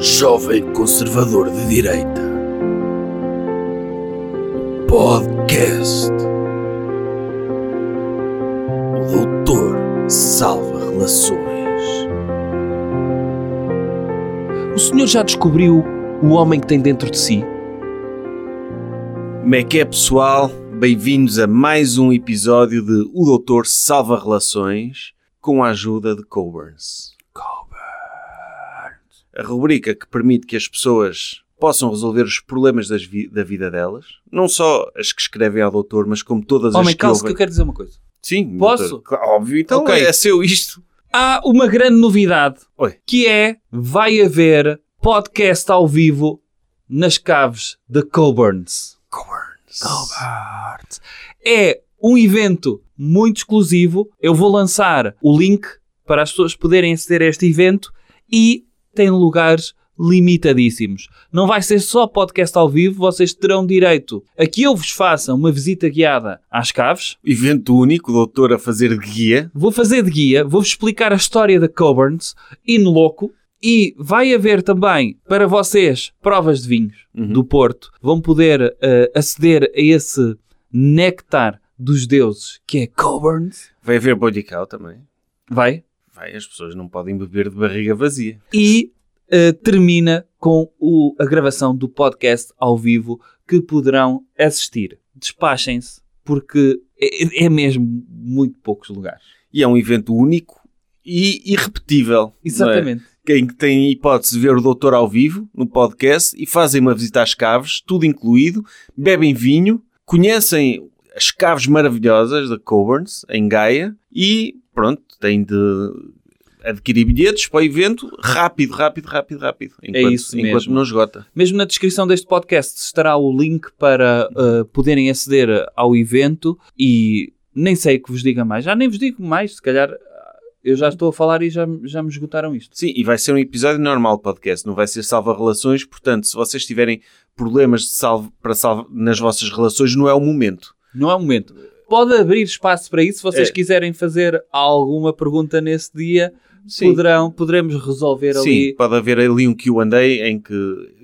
jovem conservador de direita. Podcast. O Doutor Salva Relações. O senhor já descobriu o homem que tem dentro de si? Como é que é, pessoal? Bem-vindos a mais um episódio de O Doutor Salva Relações com a ajuda de Coburns. A rubrica que permite que as pessoas possam resolver os problemas vi- da vida delas, não só as que escrevem ao doutor, mas como todas Homem, as que calça que ouvem. eu quero dizer uma coisa. Sim, Posso? doutor. Óbvio, então Ok. é seu isto. Há uma grande novidade, Oi. que é, vai haver podcast ao vivo nas caves de Coburns. Coburns. É um evento muito exclusivo. Eu vou lançar o link para as pessoas poderem aceder a este evento e tem lugares limitadíssimos. Não vai ser só podcast ao vivo, vocês terão direito a que eu vos faça uma visita guiada às caves. Evento único, doutor a fazer de guia. Vou fazer de guia, vou-vos explicar a história da Coburns in loco e vai haver também para vocês provas de vinhos do Porto. Vão poder eh, aceder a esse néctar dos deuses que é Coburns. Vai haver body cow também. Vai. Vai, as pessoas não podem beber de barriga vazia. E eh, termina com o- a gravação do podcast ao vivo que poderão assistir. Despachem-se porque é, é mesmo muito poucos lugares. E é um evento único e irrepetível. é? Exatamente. Quem tem hipótese de ver o doutor ao vivo no podcast e fazem uma visita às caves, tudo incluído, bebem vinho, conhecem as caves maravilhosas da Coburns, em Gaia, e pronto, têm de adquirir bilhetes para o evento rápido, rápido, rápido, rápido. Enquanto, isso enquanto mesmo. não esgota. Mesmo na descrição deste podcast estará o link para uh, poderem aceder ao evento e nem sei o que vos diga mais. Já nem vos digo mais, se calhar uh, eu já estou a falar e já, já me esgotaram isto. Sim, e vai ser um episódio normal de podcast, não vai ser salva relações, portanto, se vocês tiverem problemas salvo, para salva, nas vossas relações, não é o momento. Não é o momento. Pode abrir espaço para isso, se vocês É. quiserem fazer alguma pergunta nesse dia, Sim. poderão, poderemos resolver Sim, ali. pode haver ali um Q&A em que,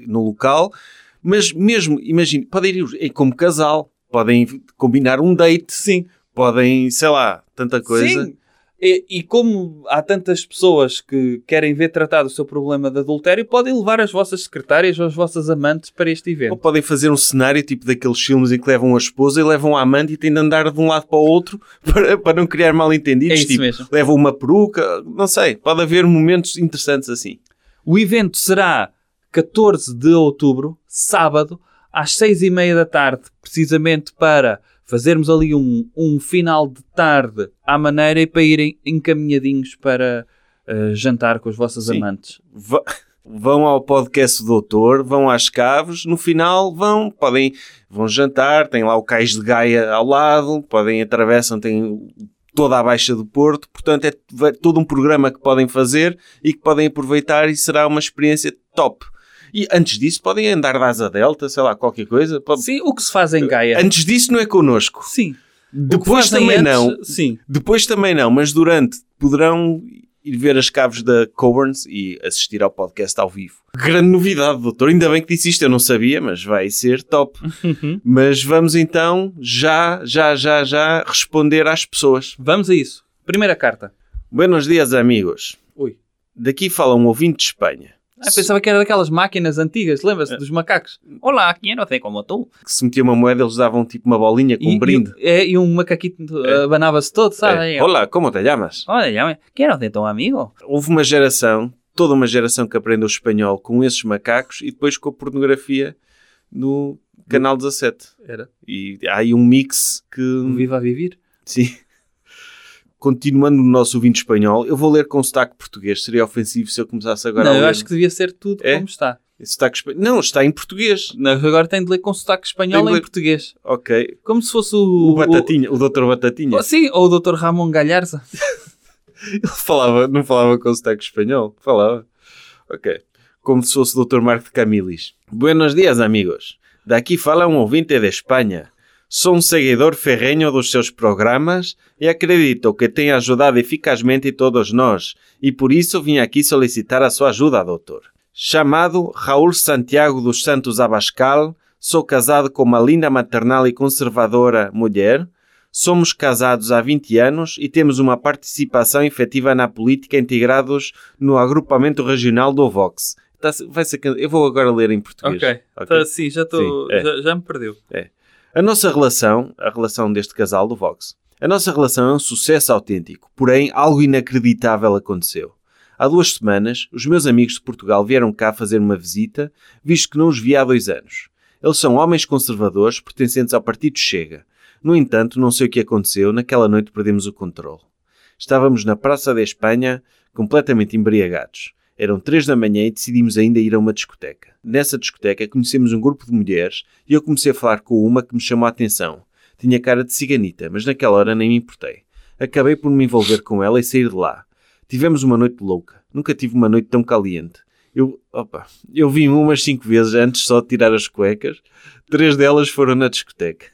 no local, mas mesmo, imagine, podem ir como casal, podem combinar um date, Sim. podem, sei lá, tanta coisa. Sim. E, e como há tantas pessoas que querem ver tratado o seu problema de adultério, podem levar as vossas secretárias ou as vossas amantes para este evento. Ou podem fazer um cenário tipo daqueles filmes em que levam a esposa e levam a amante e têm de andar de um lado para o outro para, para não criar mal entendidos. É isso tipo, mesmo. levam uma peruca, não sei, pode haver momentos interessantes assim. O evento será 14 de outubro, sábado, às 6 e meia da tarde, precisamente para fazermos ali um, um final de tarde à maneira e para irem encaminhadinhos para eh, jantar com as vossas Sim. amantes. Va- Vão ao podcast do doutor, vão às caves, no final vão, podem, vão jantar, tem lá o cais de Gaia ao lado, podem, atravessam, tem toda a Baixa do Porto, portanto é todo um programa que podem fazer e que podem aproveitar e será uma experiência top. E antes disso podem andar da asa delta, sei lá, qualquer coisa. Pode- Sim, o que se faz em Gaia. Antes disso não é connosco. Sim. Depois também antes- não. Sim. Depois também não, mas durante poderão ir ver as caves da Coburns e assistir ao podcast ao vivo. Grande novidade, doutor. Ainda bem que disse isto, eu não sabia, mas vai ser top. Uhum. mas vamos então já, já, já, já responder às pessoas. Vamos a isso. Primeira carta. Buenos dias, amigos. Ui. Daqui fala um ouvinte de Espanha. Ah, pensava que era daquelas máquinas antigas, lembra-se dos macacos? Olá, aqui eu não sei como tu. Que se metia uma moeda, eles davam tipo uma bolinha com um brinde. E, é, e um macaquito É. abanava-se todo, sabe? É, Olá, como te chamas? Olha, llame. quero ser teu amigo. Houve uma geração, toda uma geração que aprendeu espanhol com esses macacos e depois com a pornografia no canal 17. Era. E há aí um mix que. Viva a viver. Sim. Continuando no nosso ouvinte espanhol, eu vou ler com sotaque português. Seria ofensivo se eu começasse agora não, a ler. eu acho que devia ser tudo É? como está. Sotaque espa- Não, está em português. Não, agora tem de ler com sotaque espanhol de em ler- português. Ok. Como se fosse o... O, Batatinha, o, doutor Batatinha. o- sim, ou o Dr. Ramon Galharza. Ele falava, não falava com sotaque espanhol. Falava. Ok. Como se fosse o Dr. Marco de Camilis. Buenos dias, amigos. Daqui fala um ouvinte de Espanha. Sou um seguidor ferrenho dos seus programas e acredito que tem ajudado eficazmente todos nós, e por isso vim aqui solicitar a sua ajuda, doutor. Chamado Raul Santiago dos Santos Abascal, sou casado com uma linda maternal e conservadora mulher. Somos casados há 20 anos e temos uma participação efetiva na política integrados no agrupamento regional do Vox. Tá- vai ser eu vou agora ler em português. Ok. Tá, sim, já, estou Sim, é. já, já me perdeu. A nossa relação, a relação deste casal do Vox, a nossa relação é um sucesso autêntico, porém algo inacreditável aconteceu. Há duas semanas, os meus amigos de Portugal vieram cá fazer uma visita, visto que não os via há dois anos. Eles são homens conservadores pertencentes ao Partido Chega. No entanto, não sei o que aconteceu, naquela noite perdemos o controle. Estávamos na Praça da Espanha, completamente embriagados. Eram três da manhã e decidimos ainda ir a uma discoteca. Nessa discoteca conhecemos um grupo de mulheres e eu comecei a falar com uma que me chamou a atenção. Tinha cara de ciganita, mas naquela hora nem me importei. Acabei por me envolver com ela e sair de lá. Tivemos uma noite louca. Nunca tive uma noite tão caliente. Eu, opa, eu vi umas cinco vezes antes só de tirar as cuecas. Três delas foram na discoteca.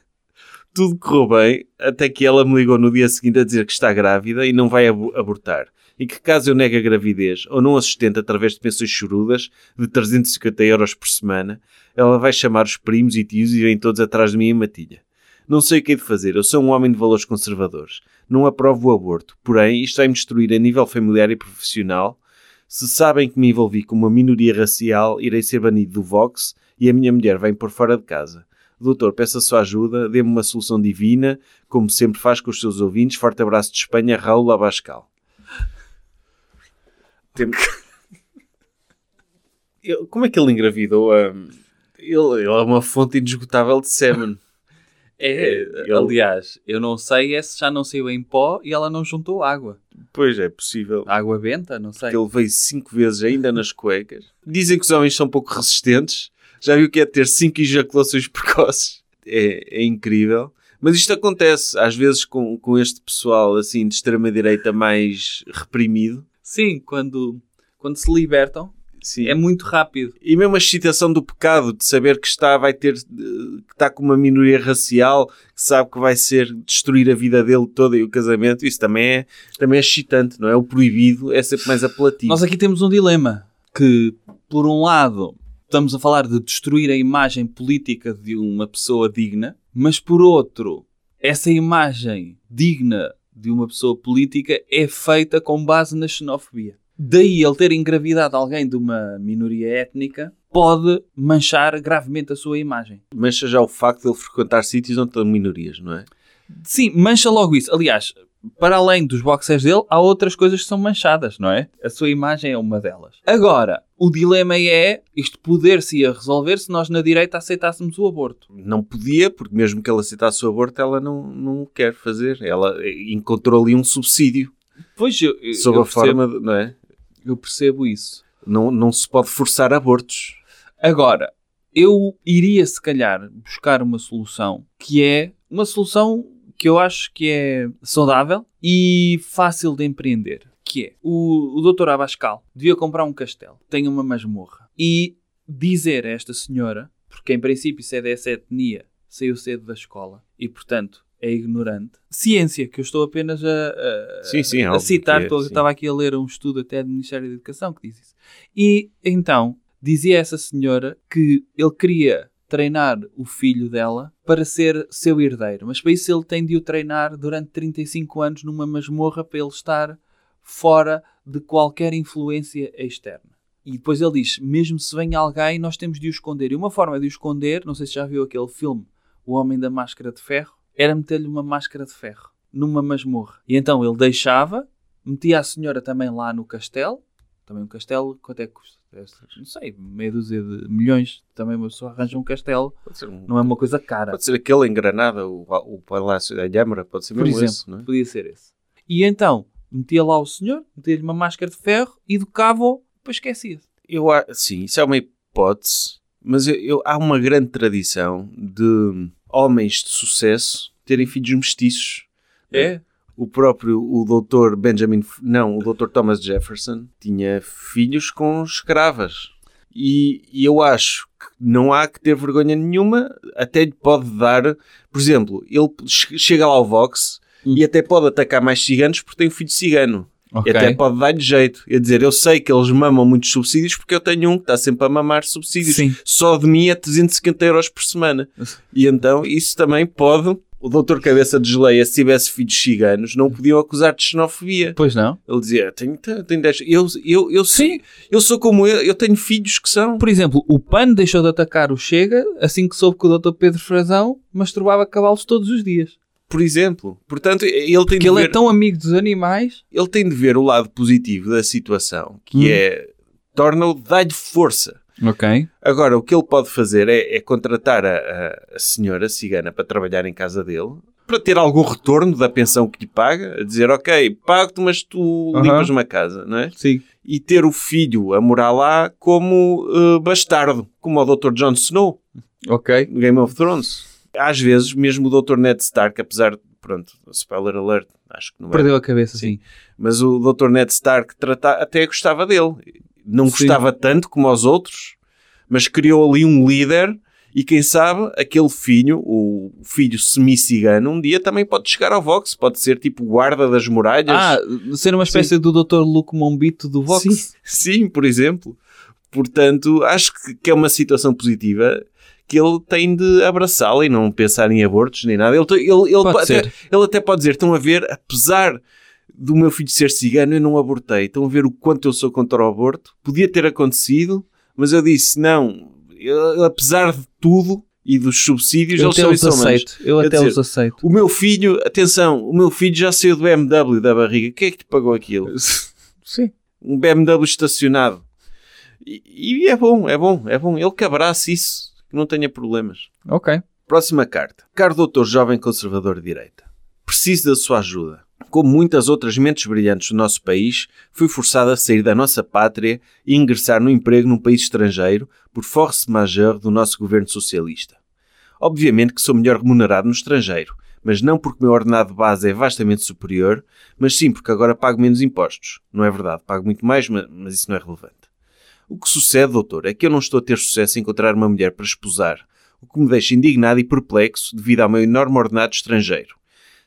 Tudo correu bem, até que ela me ligou no dia seguinte a dizer que está grávida e não vai abo- abortar. E que caso eu negue a gravidez ou não a através de pensões chorudas de 350 euros por semana, ela vai chamar os primos e tios e vêm todos atrás de mim em matilha. Não sei o que hei de fazer, eu sou um homem de valores conservadores. Não aprovo o aborto, porém isto vai me destruir a nível familiar e profissional. Se sabem que me envolvi com uma minoria racial, irei ser banido do Vox e a minha mulher vai-me pôr fora de casa. Doutor, peço a sua ajuda, dê-me uma solução divina, como sempre faz com os seus ouvintes. Forte abraço de Espanha, Raul Abascal. Eu- Como é que ele engravidou a... Ele, ele é uma fonte inesgotável de sêmen. É, Ele- aliás, eu não sei é se já não saiu em pó e ela não juntou água. Pois é, possível. Água benta, não sei. que ele veio cinco vezes ainda nas cuecas. Dizem que os homens são pouco resistentes. Já viu que é ter cinco ejaculações precoces? É, é incrível. Mas isto acontece, às vezes, com, com este pessoal assim de extrema-direita mais reprimido. Sim, quando, quando se libertam, Sim. é muito rápido. E mesmo a excitação do pecado, de saber que está, vai ter, que está com uma minoria racial, que sabe que vai ser destruir a vida dele toda e o casamento, isso também é, também é excitante, não é? O proibido é sempre mais apelativo. Nós aqui temos um dilema que, por um lado, estamos a falar de destruir a imagem política de uma pessoa digna, mas por outro, essa imagem digna de uma pessoa política é feita com base na xenofobia. Daí ele ter engravidado alguém de uma minoria étnica pode manchar gravemente a sua imagem. Mancha já o facto de ele frequentar sítios onde estão minorias, não é? Sim, mancha logo isso. Aliás, para além dos boxers dele, há outras coisas que são manchadas, não é? A sua imagem é uma delas. Agora, o dilema é isto poder-se ia resolver se nós na direita aceitássemos o aborto. Não podia, porque mesmo que ela aceitasse o aborto, ela não, não o quer fazer. Ela encontrou ali um subsídio Pois eu, eu, sob eu a percebo, forma, de, não é? eu percebo isso. Não, não se pode forçar abortos. Agora, eu iria se calhar buscar uma solução que é uma solução que eu acho que é saudável e fácil de empreender. Que é o, o Dr. Abascal devia comprar um castelo, tem uma masmorra e dizer a esta senhora, porque em princípio se é dessa etnia, saiu cedo da escola e portanto é ignorante. Ciência, que eu estou apenas a, a- Sim, sim, é a citar, é, estou- estava aqui a ler um estudo até do Ministério da Educação que diz isso. E então dizia essa senhora que ele queria treinar o filho dela para ser seu herdeiro, mas para isso ele tem de o treinar durante 35 anos numa masmorra para ele estar fora de qualquer influência externa. E depois ele diz: mesmo se vem alguém, nós temos de o esconder. E uma forma de o esconder, não sei se já viu aquele filme, O Homem da Máscara de Ferro, era meter-lhe uma máscara de ferro numa masmorra. E então ele deixava, metia a senhora também lá no castelo. Também um castelo, quanto é que custa? Não sei, meia dúzia de milhões. Também uma pessoa arranja um castelo. Pode ser, um- Não é uma coisa cara. pode ser aquele em Granada, o, o Palácio da Lhâmara, pode ser Por mesmo exemplo, esse, não é? podia ser esse. E então, metia lá o senhor, metia-lhe uma máscara de ferro, educava-o, depois esquecia-se. Eu, sim, isso é uma hipótese, mas eu, eu- há uma grande tradição de homens de sucesso terem filhos mestiços. É? O próprio, o doutor Benjamin, não, o doutor Thomas Jefferson tinha filhos com escravas. E, e eu acho que não há que ter vergonha nenhuma, até lhe pode dar, por exemplo, ele che- chega lá ao Vox Hum. e até pode atacar mais ciganos porque tem um filho cigano. Ok. E até pode dar-lhe jeito. É dizer, eu sei que eles mamam muitos subsídios porque eu tenho um que está sempre a mamar subsídios. Sim. Só de mim é 350 euros por semana. E então isso também pode. O doutor Cabeça de Geleia, se tivesse filhos ciganos, não podiam acusar de xenofobia. Pois não. Ele dizia, tenho, tenho 10. Eu, eu, eu, Sim. eu sou como eu, eu tenho filhos que são. Por exemplo, o PAN deixou de atacar o Chega assim que soube que o Dr. Pedro Frazão masturbava cavalos todos os dias. Por exemplo. Portanto, ele tem, Porque de ele ver, é tão amigo dos animais. ele tem de ver o lado positivo da situação, que Hum. é torna-o, dá-lhe força. Ok. Agora, o que ele pode fazer é, é contratar a, a- senhora cigana para trabalhar em casa dele, para ter algum retorno da pensão que lhe paga, a dizer, ok, pago-te, mas tu Aham. limpas uma casa, não é? Sim. E ter o filho a morar lá como eh, bastardo, como o Dr. Jon Snow, Ok. no Game of Thrones. Às vezes, mesmo o Dr. Ned Stark, apesar de, pronto, spoiler alert, acho que não é Perdeu a cabeça, Sim. sim. mas o Dr. Ned Stark trata, até gostava dele. Não Sim. gostava tanto como os outros, mas criou ali um líder e quem sabe aquele filho, o filho semi-cigano, um dia também pode chegar ao Vox, pode ser tipo guarda das muralhas. Ah, ser uma espécie do Dr. Luke Mombito do Vox. Sim, sim, por exemplo. Portanto, acho que, é uma situação positiva que ele tem de abraçá-la e não pensar em abortos nem nada. Ele, ele, ele, até, ele até pode dizer: estão a ver, apesar do meu filho ser cigano, eu não abortei. Estão a ver o quanto eu sou contra o aborto. Podia ter acontecido, mas eu disse: não, eu, apesar de tudo e dos subsídios, Eu eles até os aceito. Eu Quer até dizer, os aceito. O meu filho, atenção, o meu filho já saiu do BMW da barriga. Quem é que te pagou aquilo? Sim. um BMW estacionado. E, e é bom, é bom, é bom. Ele que abrace isso, que não tenha problemas. Ok. Próxima carta. Caro doutor jovem conservador de direita, preciso da sua ajuda. Como muitas outras mentes brilhantes do nosso país, fui forçado a sair da nossa pátria e ingressar no emprego num país estrangeiro por force majeure do nosso governo socialista. Obviamente que sou melhor remunerado no estrangeiro, mas não porque o meu ordenado de base é vastamente superior, mas sim porque agora pago menos impostos. Não é verdade, pago muito mais, ma- mas isso não é relevante. O que sucede, doutor, é que eu não estou a ter sucesso em encontrar uma mulher para esposar, o que me deixa indignado e perplexo devido ao meu enorme ordenado estrangeiro.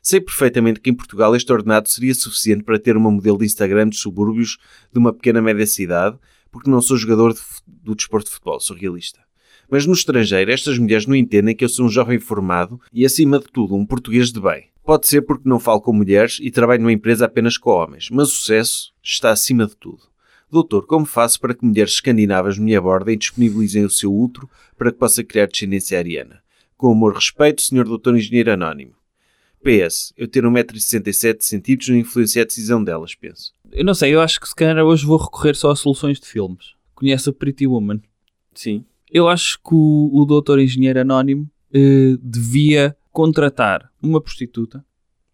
Sei perfeitamente que em Portugal este ordenado seria suficiente para ter uma modelo de Instagram de subúrbios de uma pequena média cidade, porque não sou jogador de do desporto de futebol, sou realista. Mas no estrangeiro, estas mulheres não entendem que eu sou um jovem formado e, acima de tudo, um português de bem. Pode ser porque não falo com mulheres e trabalho numa empresa apenas com homens, mas o sucesso está acima de tudo. Doutor, como faço para que mulheres escandinavas me abordem e disponibilizem o seu útero para que possa criar descendência ariana? Com amor e respeito, Sr. Doutor Engenheiro Anónimo. PS, eu ter 1,67m não influencia a decisão delas, penso. Eu não sei, eu acho que se calhar hoje vou recorrer só a soluções de filmes. Conhece a Pretty Woman? Sim. Eu acho que o, o doutor engenheiro anónimo eh, devia contratar uma prostituta,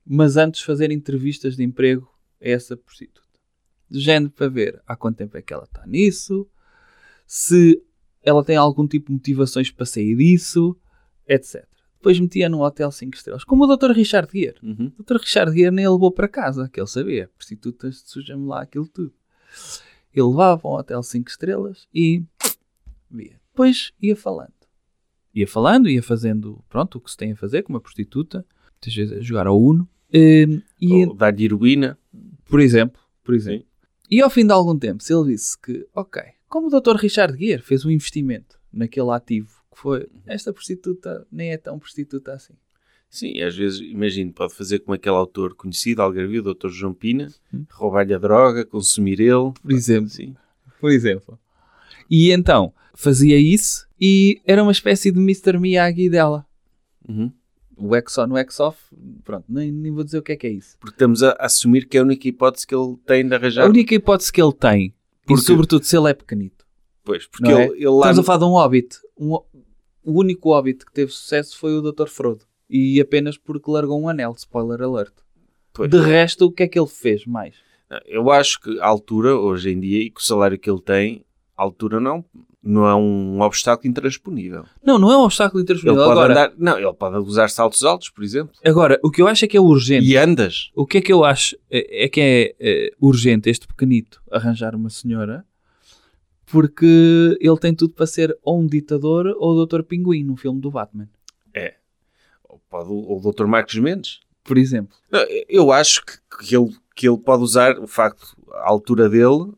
mas antes fazer entrevistas de emprego a essa prostituta. De género para ver há quanto tempo é que ela está nisso, se ela tem algum tipo de motivações para sair disso, etc. Depois metia num hotel 5 estrelas, como o Dr. Richard Gere. Uhum. O Dr. Richard Gere nem levou para casa, que ele sabia. Prostitutas, suja-me lá aquilo tudo. Ele levava um hotel 5 estrelas e via. Depois ia falando. Ia falando, ia fazendo, pronto, o que se tem a fazer com uma prostituta. Muitas vezes a jogar ao Uno. Hum, E, Ou dar-lhe heroína. por exemplo, por exemplo. E ao fim de algum tempo, se ele disse que, ok, como o Dr. Richard Gere fez um investimento naquele ativo, que foi, esta prostituta nem é tão prostituta assim. Sim, às vezes, imagino, pode fazer como aquele autor conhecido, algarvio, o Dr. João Pina, Hum. roubar-lhe a droga, consumir ele. Por exemplo. Sim. por exemplo. E então fazia isso e era uma espécie de Mr. Miyagi dela. Uhum. O X-On, o X-Off, pronto, nem, nem vou dizer o que é que é isso. Porque estamos a assumir que é a única hipótese que ele tem de arranjar. A única hipótese que ele tem, Porque- e sobretudo se ele é pequenito, Pois, porque é? ele, ele lá. estamos a falar de um Hobbit. Um, o único Hobbit que teve sucesso foi o Dr. Frodo. E apenas porque largou um anel, spoiler alert. Pois. De resto, o que é que ele fez mais? Eu acho que a altura, hoje em dia, e com o salário que ele tem, a altura não, não é um obstáculo intransponível. Não, não é um obstáculo Ele intransponível. pode Agora, andar. Não, ele pode usar saltos altos, por exemplo. agora, o que eu acho é que é urgente. E andas. O que é que eu acho é, é que é, é, urgente este pequenito arranjar uma senhora porque ele tem tudo para ser ou um ditador ou o Dr. Pinguim no filme do Batman, pode, ou o Dr. Marcos Mendes. por exemplo. Eu acho que, que ele que ele pode usar o facto, a altura dele,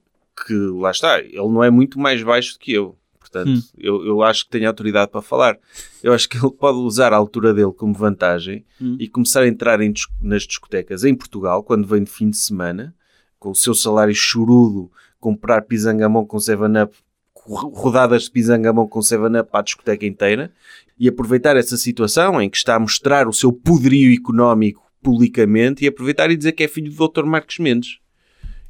que lá está, ele não é muito mais baixo do que eu. Portanto, Hum. eu, eu acho que tenho autoridade para falar. Eu acho que ele pode usar a altura dele como vantagem Hum. e começar a entrar em nas discotecas em Portugal, quando vem de fim de semana, com o seu salário chorudo, comprar pisangamão com 7-Up, ro- rodadas de pisangamão com 7-Up para a discoteca inteira, e aproveitar essa situação em que está a mostrar o seu poderio económico publicamente e aproveitar e dizer que é filho do Dr. Marcos Mendes.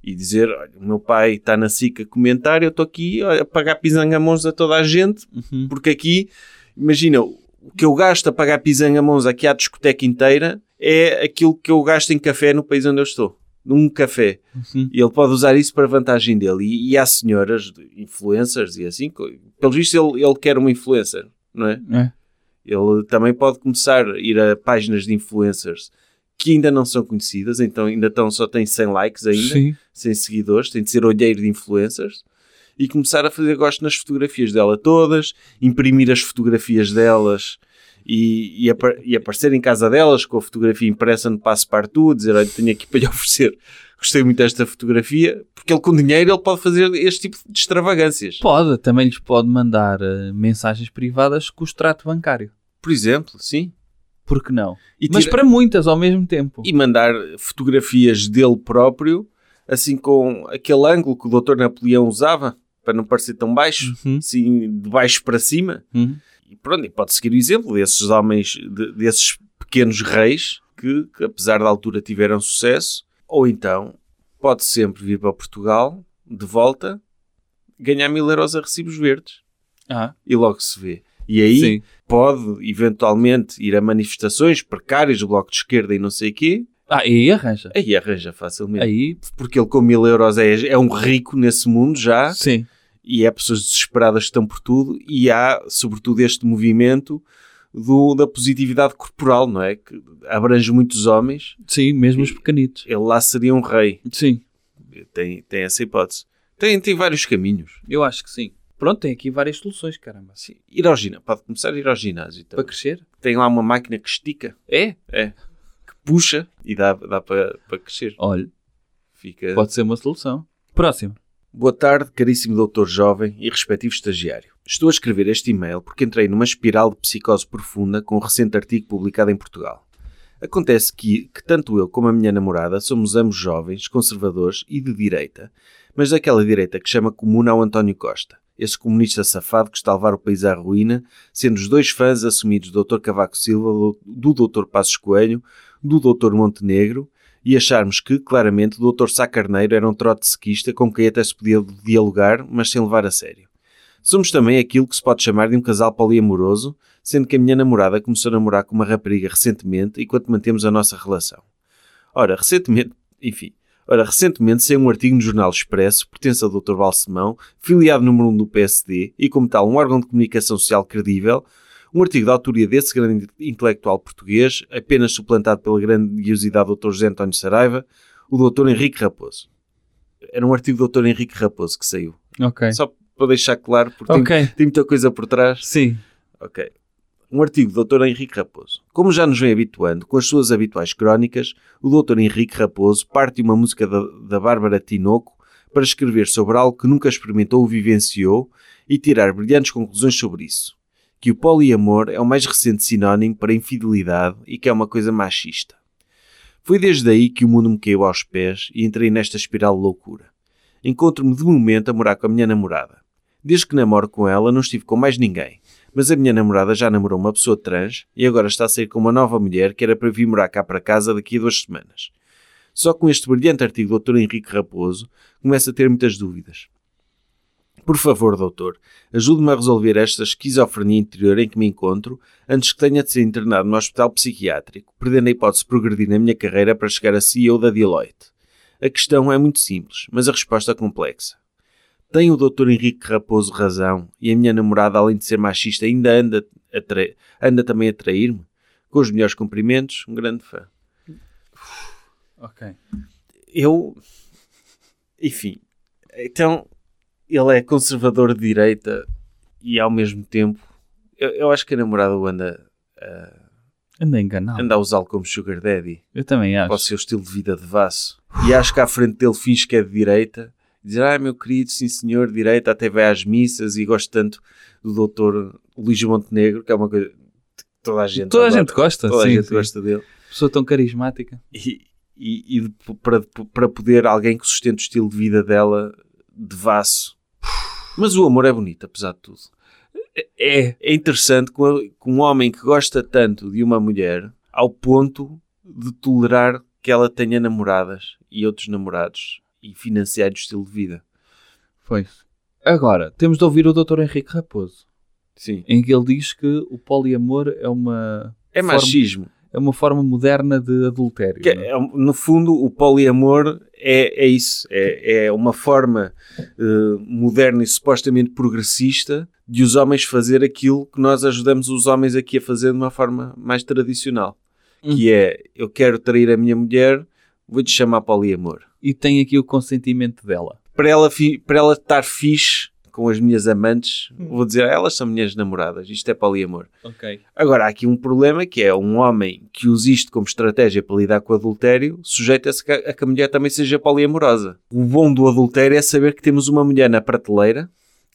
E dizer, olha, o meu pai está na SIC a comentar, eu estou aqui olha, a pagar pisangamões a toda a gente, Uhum. porque aqui, imagina, o que eu gasto a pagar pisangamões aqui à discoteca inteira é aquilo que eu gasto em café no país onde eu estou. Num café. E ele pode usar isso para vantagem dele. E, e há senhoras, influencers e assim, pelo visto ele, ele quer uma influencer, não é? É. Ele também pode começar a ir a páginas de influencers que ainda não são conhecidas, então ainda estão, só têm 100 likes ainda, Sim. 100 seguidores, tem de ser olheiro de influencers e começar a fazer gosto nas fotografias dela todas, imprimir as fotografias delas e, e, e aparecer em casa delas com a fotografia impressa no Passepartout, dizer, olha, tenho aqui para lhe oferecer, gostei muito desta fotografia, porque ele com dinheiro ele pode fazer este tipo de extravagâncias. Pode, também lhes pode mandar eh, mensagens privadas com o extrato bancário. Por exemplo, sim. Por que não? E Mas tira- para muitas ao mesmo tempo. e mandar fotografias dele próprio, assim com aquele ângulo que o Dr. Napoleão usava, para não parecer tão baixo, Uhum. assim, de baixo para cima. Uhum. E pronto, e pode seguir o exemplo desses homens, de- desses pequenos reis, que, que apesar da altura tiveram sucesso, ou então pode sempre vir para Portugal, de volta, ganhar mil euros a recibos verdes. Ah, E logo se vê. E aí sim. pode, eventualmente, ir a manifestações precárias do Bloco de Esquerda e não sei o quê, Ah, e aí arranja. aí arranja facilmente. Aí, Porque ele com mil euros é, é um rico nesse mundo já, sim. E é pessoas desesperadas que estão por tudo, e há, sobretudo, este movimento do, da positividade corporal, não é? Que abrange muitos homens. Sim, mesmo os pequenitos. Ele lá seria um rei. Sim, Tem, tem essa hipótese. Tem, tem vários caminhos. eu acho que sim. Pronto, tem aqui várias soluções, caramba. Sim, ir ao ginásio. Pode começar a ir ao ginásio. Então. Para crescer? Tem lá uma máquina que estica, É? é, que puxa e dá, dá para, para crescer. Olha, Fica... pode ser uma solução. Próximo. Boa tarde, caríssimo doutor jovem e respectivo estagiário. Estou a escrever este e-mail porque entrei numa espiral de psicose profunda com um recente artigo publicado em Portugal. Acontece que, que tanto eu como a minha namorada somos ambos jovens, conservadores e de direita, mas daquela direita que chama comuna ao António Costa, esse comunista safado que está a levar o país à ruína, sendo os dois fãs assumidos do Dr. Cavaco Silva, do, Dr. Passos Coelho, do Dr. Montenegro, e acharmos que, claramente, o Dr. Sá Carneiro era um trotsequista com quem até se podia dialogar, mas sem levar a sério. Somos também aquilo que se pode chamar de um casal poliamoroso, sendo que a minha namorada começou a namorar com uma rapariga recentemente enquanto mantemos a nossa relação. Ora, recentemente, enfim, ora, recentemente saiu um artigo no Jornal Expresso, pertence ao Dr. Balsemão, filiado número 1 do PSD e, como tal, um órgão de comunicação social credível, um artigo da autoria desse grande intelectual português, apenas suplantado pela grandiosidade do Dr. José António Saraiva, o Dr. Henrique Raposo. Era um artigo do Dr. Henrique Raposo que saiu. Ok. Só para deixar claro, porque tem, Ok. tem muita coisa por trás. Sim. Ok. Um artigo do Dr. Henrique Raposo. Como já nos vem habituando, com as suas habituais crónicas, o Dr. Henrique Raposo parte de uma música da, da Bárbara Tinoco para escrever sobre algo que nunca experimentou ou vivenciou e tirar brilhantes conclusões sobre isso. Que o poliamor é o mais recente sinónimo para infidelidade e que é uma coisa machista. Foi desde aí que o mundo me caiu aos pés e entrei nesta espiral de loucura. Encontro-me de momento a morar com a minha namorada. Desde que namoro com ela, não estive com mais ninguém. Mas a minha namorada já namorou uma pessoa trans e agora está a sair com uma nova mulher que era para vir morar cá para casa daqui a duas semanas. Só com este brilhante artigo do Dr. Henrique Raposo, começo a ter muitas dúvidas. Por favor, doutor, ajude-me a resolver esta esquizofrenia interior em que me encontro antes que tenha de ser internado no hospital psiquiátrico, perdendo a hipótese de progredir na minha carreira para chegar a CEO da Deloitte. A questão é muito simples, mas a resposta é complexa. Tem o Dr. Henrique Raposo razão e a minha namorada, além de ser machista, ainda anda, anda também a trair-me? Com os melhores cumprimentos, um grande fã. Ok. Eu. Enfim. Então, ele é conservador de direita e ao mesmo tempo. Eu, eu acho que a namorada o anda a, Anda enganado. anda a usá-lo como sugar daddy, Eu também acho. para o seu estilo de vida de vaso. E acho que à frente dele finge que é de direita, e dizer, ah, meu querido, sim senhor, direita, até vai às missas e gosto tanto do doutor Luís Montenegro, que é uma coisa que toda a gente Toda a adora. gente gosta. Toda sim, a gente sim. gosta dele. Pessoa tão carismática. E, e, e para, para poder alguém que sustente o estilo de vida dela de vaso. Mas o amor é bonito, apesar de tudo. É. É interessante que um- homem que gosta tanto de uma mulher ao ponto de tolerar que ela tenha namoradas e outros namorados e financiar o estilo de vida. Foi. Agora, temos de ouvir o Dr. Henrique Raposo, Sim. em que ele diz que o poliamor é uma, É forma, machismo. É uma forma moderna de adultério. Que é? é, no fundo, o poliamor é, é isso. É, é uma forma eh, moderna e supostamente progressista de os homens fazer aquilo que nós ajudamos os homens aqui a fazer de uma forma mais tradicional. Hum. Que é, eu quero trair a minha mulher, vou-te chamar poliamor. E tem aqui o consentimento dela. Para ela, para ela estar fixe com as minhas amantes, Hum. vou dizer, "Ah, elas são minhas namoradas. Isto é poliamor. Ok. Agora, há aqui um problema que é um homem que usa isto como estratégia para lidar com o adultério, sujeita-se a que a mulher também seja poliamorosa. O bom do adultério é saber que temos uma mulher na prateleira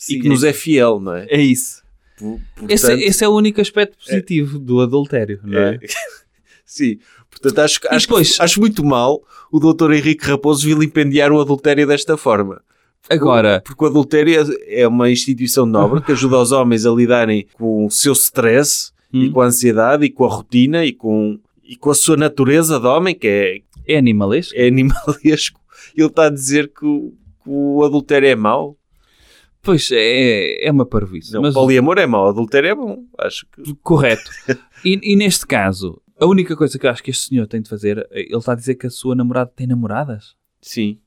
e que nos é fiel, não é? É isso. Por- Esse, portanto, esse é o único aspecto positivo do adultério, não é? é- Sim. Portanto, acho, acho, depois- acho muito mal o doutor Henrique Raposo vilipendiar o adultério desta forma. Agora, Porque o adultério é- é uma instituição nobre que ajuda os homens a lidarem com o seu stress e Hum. com a ansiedade e com a rotina e com, e com a sua natureza de homem, que é, é animalesco? é animalesco. Ele está a dizer que o, que o adultério é mau. Pois, é, é uma parvoíce. Não, mas poliamor é mau, adultério é bom. Acho que Correto. E, e neste caso, a única coisa que eu acho que este senhor tem de fazer, ele está a dizer que a sua namorada tem namoradas? sim.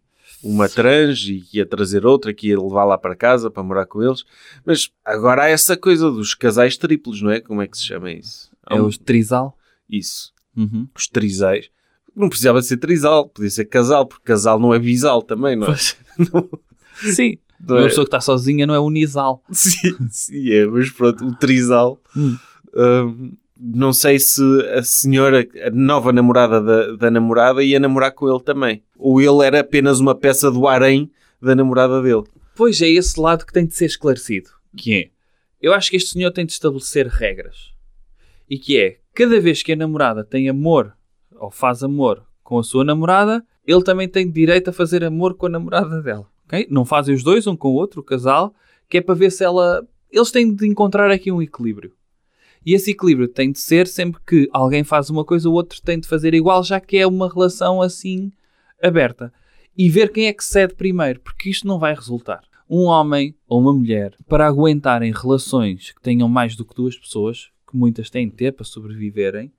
Uma trans e que ia trazer outra, que ia levar lá para casa para morar com eles. Mas agora há essa coisa dos casais triplos, não é? Como é que se chama isso? É um- os trisal? Isso. Uhum. Os trisais. Não precisava ser trisal, podia ser casal, porque casal não é bisal também, não é? Sim. Não Uma é? pessoa que está sozinha não é unisal. Sim, sim, é, mas pronto, o trisal. Hum. hum, não sei se a senhora, a nova namorada da, da namorada, ia namorar com ele também. Ou ele era apenas uma peça do harém da namorada dele. Pois é esse lado que tem de ser esclarecido. Que é, eu acho que este senhor tem de estabelecer regras. E que é, cada vez que a namorada tem amor, ou faz amor com a sua namorada, ele também tem direito a fazer amor com a namorada dela. ok? Não fazem os dois, um com o outro, o casal, que é para ver se ela... Eles têm de encontrar aqui um equilíbrio. E esse equilíbrio tem de ser sempre que alguém faz uma coisa, o outro tem de fazer igual, já que é uma relação assim aberta. E ver quem é que cede primeiro, porque isto não vai resultar. Um homem ou uma mulher, para aguentarem relações que tenham mais do que duas pessoas, que muitas têm de ter para sobreviverem,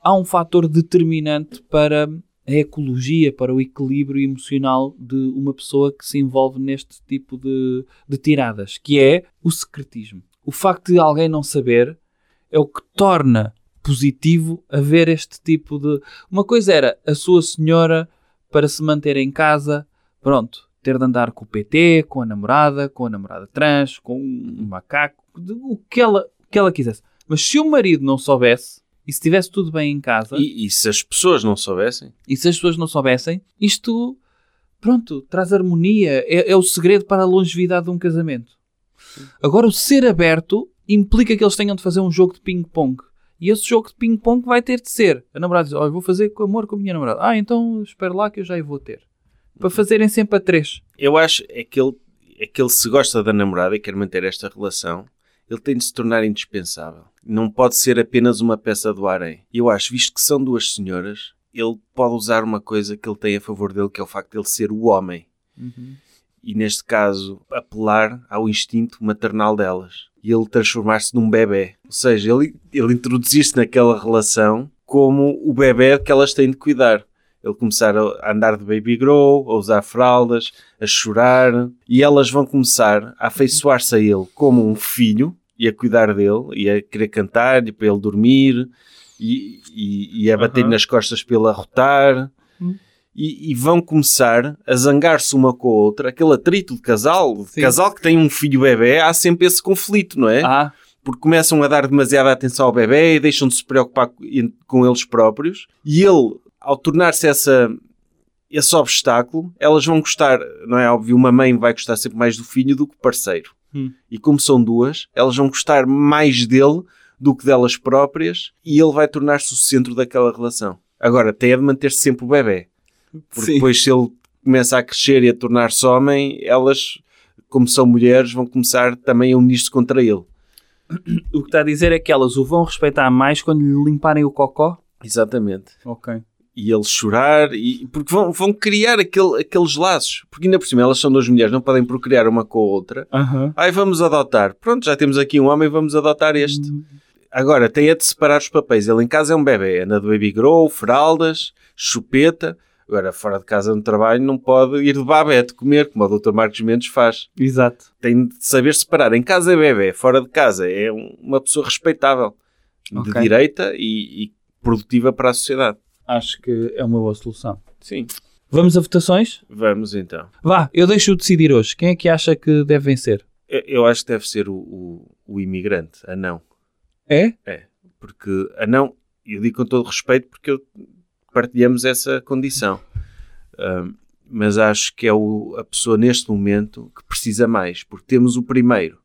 há um fator determinante para a ecologia, para o equilíbrio emocional de uma pessoa que se envolve neste tipo de, de tiradas, que é o secretismo. O facto de alguém não saber é o que torna positivo haver este tipo de. Uma coisa era a sua senhora para se manter em casa, pronto, ter de andar com o PT, com a namorada, com a namorada trans, com um macaco, o que ela, o que ela quisesse. Mas se o marido não soubesse e se estivesse tudo bem em casa E, e se as pessoas não soubessem? e se as pessoas não soubessem, isto, pronto, traz harmonia. É, é o segredo para a longevidade de um casamento. Agora, o ser aberto implica que eles tenham de fazer um jogo de ping-pong. E esse jogo de ping-pong vai ter de ser. A namorada diz: Olha, vou fazer com amor com a minha namorada. Ah, então espero lá que eu já vou ter. Para fazerem sempre a três. Eu acho é que ele, é que ele se gosta da namorada e quer manter esta relação, ele tem de se tornar indispensável. Não pode ser apenas uma peça do harém. Eu acho, visto que são duas senhoras, ele pode usar uma coisa que ele tem a favor dele, que é o facto de ele ser o homem. E neste caso, apelar ao instinto maternal delas. E ele transformar-se num bebê. Ou seja, ele, ele introduzir-se naquela relação como o bebê que elas têm de cuidar. Ele começar a andar de baby grow, a usar fraldas, a chorar, e elas vão começar a afeiçoar-se a ele como um filho e a cuidar dele e a querer cantar e para ele dormir e, e, e a bater Aham. nas costas para ele arrotar. E, e vão começar a zangar-se uma com a outra, aquele atrito de casal, de casal que tem um filho bebê, há sempre esse conflito, não é? Ah, porque começam a dar demasiada atenção ao bebê e deixam de se preocupar co- com eles próprios. E ele, ao tornar-se essa, esse obstáculo, elas vão gostar, não é óbvio, uma mãe vai gostar sempre mais do filho do que o parceiro. Hum. E como são duas, elas vão gostar mais dele do que delas próprias e ele vai tornar-se o centro daquela relação. Agora, tem é de manter-se sempre o bebê. Porque Sim. depois, se ele começa a crescer e a tornar-se homem, elas, como são mulheres, vão começar também a unir-se contra ele. O que está a dizer é que elas o vão respeitar mais quando lhe limparem o cocó? Exatamente. Ok. E ele chorar, e, porque vão, vão criar aquele, aqueles laços. Porque ainda por cima, elas são duas mulheres, não podem procriar uma com a outra. Aham. Ai, vamos adotar. Pronto, já temos aqui um homem, vamos adotar este. Agora, tem é de separar os papéis. Ele em casa é um bebê, anda do baby grow, fraldas, chupeta. Agora, fora de casa no trabalho, não pode ir de babete comer, como o Dr. Marcos Mendes faz. Exato. Tem de saber separar. Em casa é bebê, fora de casa é um- uma pessoa respeitável, de Ok. direita e, e produtiva para a sociedade. Acho que é uma boa solução. Sim. Vamos a votações? Vamos então. Vá, eu deixo-o decidir hoje. Quem é que acha que deve vencer? Eu, eu acho que deve ser o, o, o imigrante, anão. É? Porque anão, eu digo com todo respeito porque eu- partilhamos essa condição. Ahm, mas acho que é o- a pessoa neste momento que precisa mais. Porque temos o primeiro,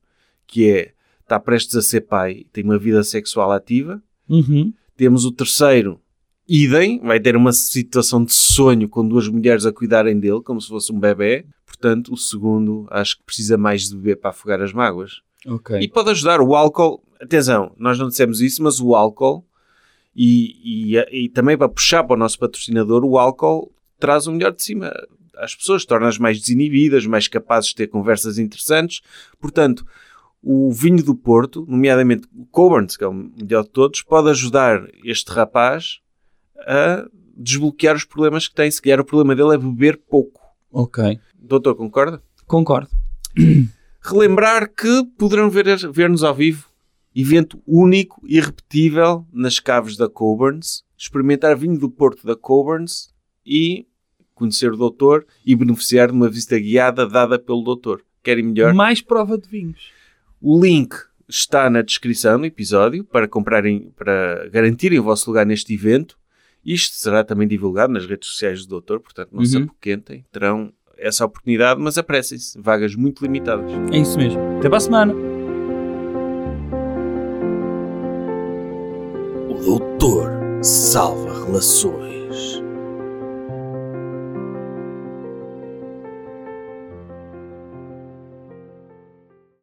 que é está prestes a ser pai, tem uma vida sexual ativa. Uhum. Temos o terceiro, idem, vai ter uma situação de sonho com duas mulheres a cuidarem dele, como se fosse um bebê. Portanto, o segundo acho que precisa mais de beber para afogar as mágoas. Ok. E pode ajudar o álcool. Atenção, nós não dissemos isso, mas o álcool e, e, e também para puxar para o nosso patrocinador, o álcool traz o melhor de cima às pessoas, torna-as mais desinibidas, mais capazes de ter conversas interessantes. Portanto, o vinho do Porto, nomeadamente o Coburns, que é o melhor de todos, pode ajudar este rapaz a desbloquear os problemas que tem. Se calhar o problema dele é beber pouco. Ok. Doutor, concorda? Concordo. relembrar que poderão ver- ver-nos ao vivo. Evento único e irrepetível nas caves da Coburns. Experimentar vinho do Porto da Coburns e conhecer o doutor e beneficiar de uma visita guiada dada pelo doutor. Querem melhor? Mais prova de vinhos. O link está na descrição do episódio para comprarem, para garantirem o vosso lugar neste evento. Isto será também divulgado nas redes sociais do doutor, portanto não se Uhum. apoquentem. Terão essa oportunidade, mas apressem-se. Vagas muito limitadas. É isso mesmo. Até para a semana. O doutor salva relações.